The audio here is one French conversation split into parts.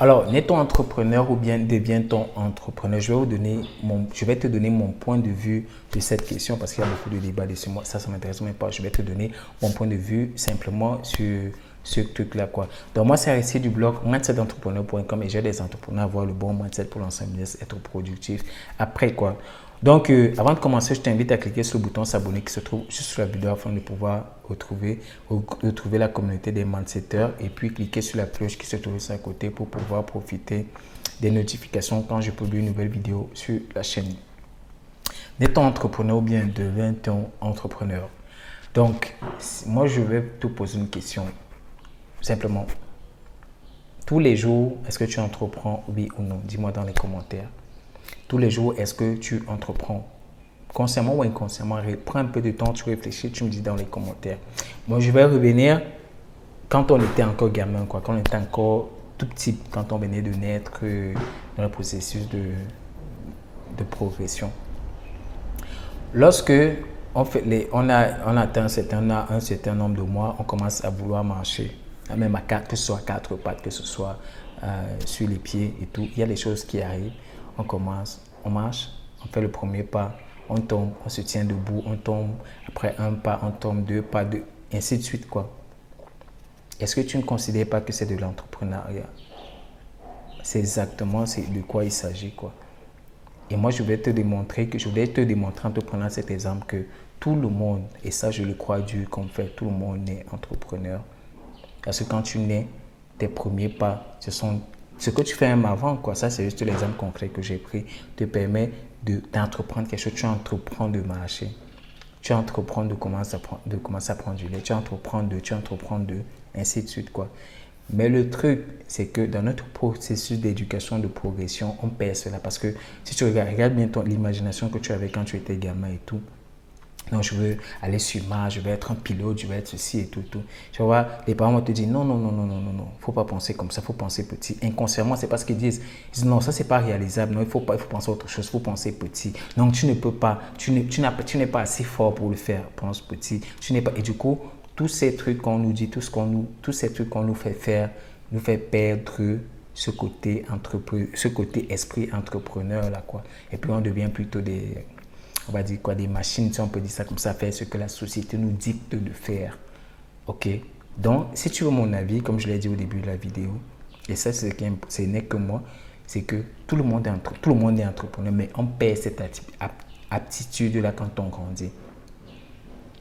Alors, n'est-on entrepreneur ou bien deviens-t-on entrepreneur? Je vais, vous donner mon, je vais te donner mon point de vue de cette question parce qu'il y a beaucoup de débats dessus. Moi, ça, ça m'intéresse même pas. Je vais te donner mon point de vue simplement sur ce truc-là. Quoi. Donc, moi, c'est récit du blog mindsetentrepreneur.com et j'ai des entrepreneurs à avoir le bon mindset pour lancer un business, être productif. Après, quoi. Donc, euh, avant de commencer, je t'invite à cliquer sur le bouton s'abonner qui se trouve juste sous la vidéo afin de pouvoir retrouver, retrouver la communauté des mindsetters et puis cliquer sur la cloche qui se trouve sur à côté pour pouvoir profiter des notifications quand je publie une nouvelle vidéo sur la chaîne. N'est-on entrepreneur ou bien devient-on entrepreneur? Donc, moi, je vais te poser une question. Simplement, tous les jours, est-ce que tu entreprends, oui ou non? Dis-moi dans les commentaires. Tous les jours, est-ce que tu entreprends? Consciemment ou inconsciemment, prends un peu de temps, tu réfléchis, tu me dis dans les commentaires. Moi, je vais revenir quand on était encore gamin, quoi, quand on était encore tout petit, quand on venait de naître dans le processus de, progression. Lorsque on, fait on, a, atteint un certain nombre de mois, on commence à vouloir marcher même à quatre, que ce soit quatre pattes, que ce soit euh, sur les pieds et tout. Il y a des choses qui arrivent. On commence, on marche, on fait le premier pas, on tombe, on se tient debout, on tombe. Après un pas, on tombe, deux pas, deux, ainsi de suite, quoi. Est-ce que tu ne considères pas que c'est de l'entrepreneuriat? C'est exactement de quoi il s'agit, quoi. Et moi, je vais te démontrer que je vais te démontrer en te prenant cet exemple que tout le monde, et ça je le crois Dieu comme fait, tout le monde est entrepreneur. Parce que quand tu nais, tes premiers pas, ce sont ce que tu fais même avant, quoi. Ça, c'est juste l'exemple concret que j'ai pris, te permet d'entreprendre quelque chose. Tu entreprends de marcher. Tu entreprends de commencer à prendre, de commencer à prendre du lait. Tu entreprends de, tu entreprends de, ainsi de suite, quoi. Mais le truc, c'est que dans notre processus d'éducation, de progression, on perd cela. Parce que si tu regardes, regarde bien l'imagination que tu avais quand tu étais gamin et tout, non, je veux aller sur Mars, je veux être un pilote, je veux être ceci et tout, tout. Tu vois, les parents vont te dire non, non, non, non, non, non, non, faut pas penser comme ça, faut penser petit. Inconsciemment, c'est pas ce qu'ils disent. Ils disent non, ça c'est pas réalisable, non, il faut pas, il faut penser à autre chose, faut penser petit. Donc tu ne peux pas, tu n'es, tu n'es pas assez fort pour le faire, pense petit. Tu n'es pas, et du coup, tous ces trucs qu'on nous dit, tout ce qu'on nous, tous ces trucs qu'on nous fait faire, nous fait perdre ce côté ce côté esprit entrepreneur là quoi. Et puis on devient plutôt des on va dire quoi, des machines, si on peut dire ça comme ça, faire ce que la société nous dicte de faire. OK? Donc, si tu veux mon avis, comme je l'ai dit au début de la vidéo, et ça, ce n'est que moi, c'est que tout le, monde est tout le monde est entrepreneur, mais on perd cette aptitude-là quand on grandit.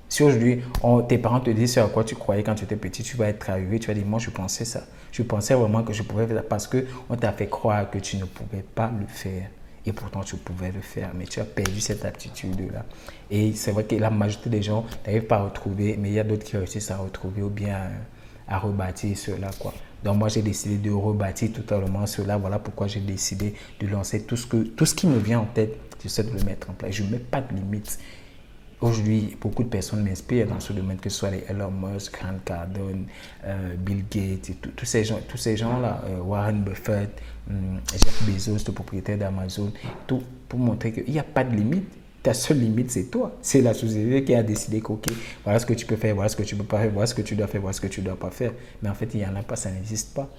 Si aujourd'hui, tes parents te disent à quoi tu croyais quand tu étais petit, tu vas être arrivé, tu vas dire, moi je pensais ça. Je pensais vraiment que je pouvais faire ça parce qu'on t'a fait croire que tu ne pouvais pas le faire et pourtant tu pouvais le faire, mais tu as perdu cette aptitude-là. Et c'est vrai que la majorité des gens n'arrivent pas à retrouver, mais il y a d'autres qui réussissent à retrouver ou bien à, rebâtir cela. Quoi. Donc moi j'ai décidé de rebâtir totalement cela. Voilà pourquoi j'ai décidé de lancer tout ce, que, tout ce qui me vient en tête, j'essaie de le mettre en place. Je ne mets pas de limites. Aujourd'hui, beaucoup de personnes m'inspirent dans ce domaine, que ce soit les Elon Musk, Grant Cardone, euh, Bill Gates, ces gens, tous ces gens-là, euh, Warren Buffett, hum, Jeff Bezos, le propriétaire d'Amazon, tout pour montrer qu'il n'y a pas de limite. Ta seule limite, c'est toi. C'est la société qui a décidé que, OK, voilà ce que tu peux faire, voilà ce que tu peux pas faire, voilà ce que tu dois faire, voilà ce que tu dois pas faire. Mais en fait, il n'y en a pas, ça n'existe pas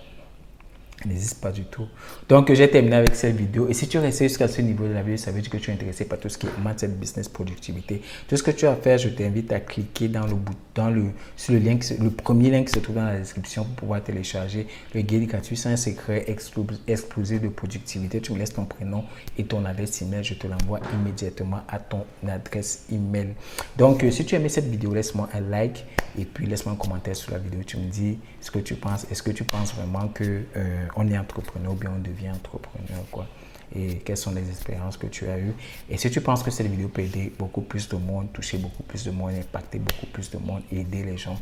n'existe pas du tout. Donc, j'ai terminé avec cette vidéo. Et si tu restes jusqu'à ce niveau de la vidéo, ça veut dire que tu es intéressé par tout ce qui est mindset, business, productivité. Tout ce que tu as à faire, je t'invite à cliquer dans le bouton, le, sur le lien, le premier lien qui se trouve dans la description pour pouvoir télécharger le guide gratuit. C'est un secret explosif de productivité. Tu me laisses ton prénom et ton adresse email. Je te l'envoie immédiatement à ton adresse email. Donc, euh, si tu as aimé cette vidéo, laisse-moi un like et puis laisse-moi un commentaire sur la vidéo. Tu me dis ce que tu penses. Est-ce que tu penses vraiment que euh, on est entrepreneur ou bien on devient entrepreneur, quoi? Et quelles sont les expériences que tu as eues? Et si tu penses que cette vidéo peut aider beaucoup plus de monde, toucher beaucoup plus de monde, impacter beaucoup plus de monde, aider les gens,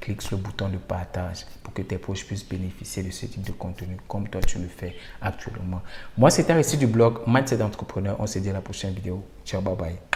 clique sur le bouton de partage pour que tes proches puissent bénéficier de ce type de contenu comme toi tu le fais actuellement. Moi, c'était récit du blog Mindset d'entrepreneur. On se dit à la prochaine vidéo. Ciao, bye bye.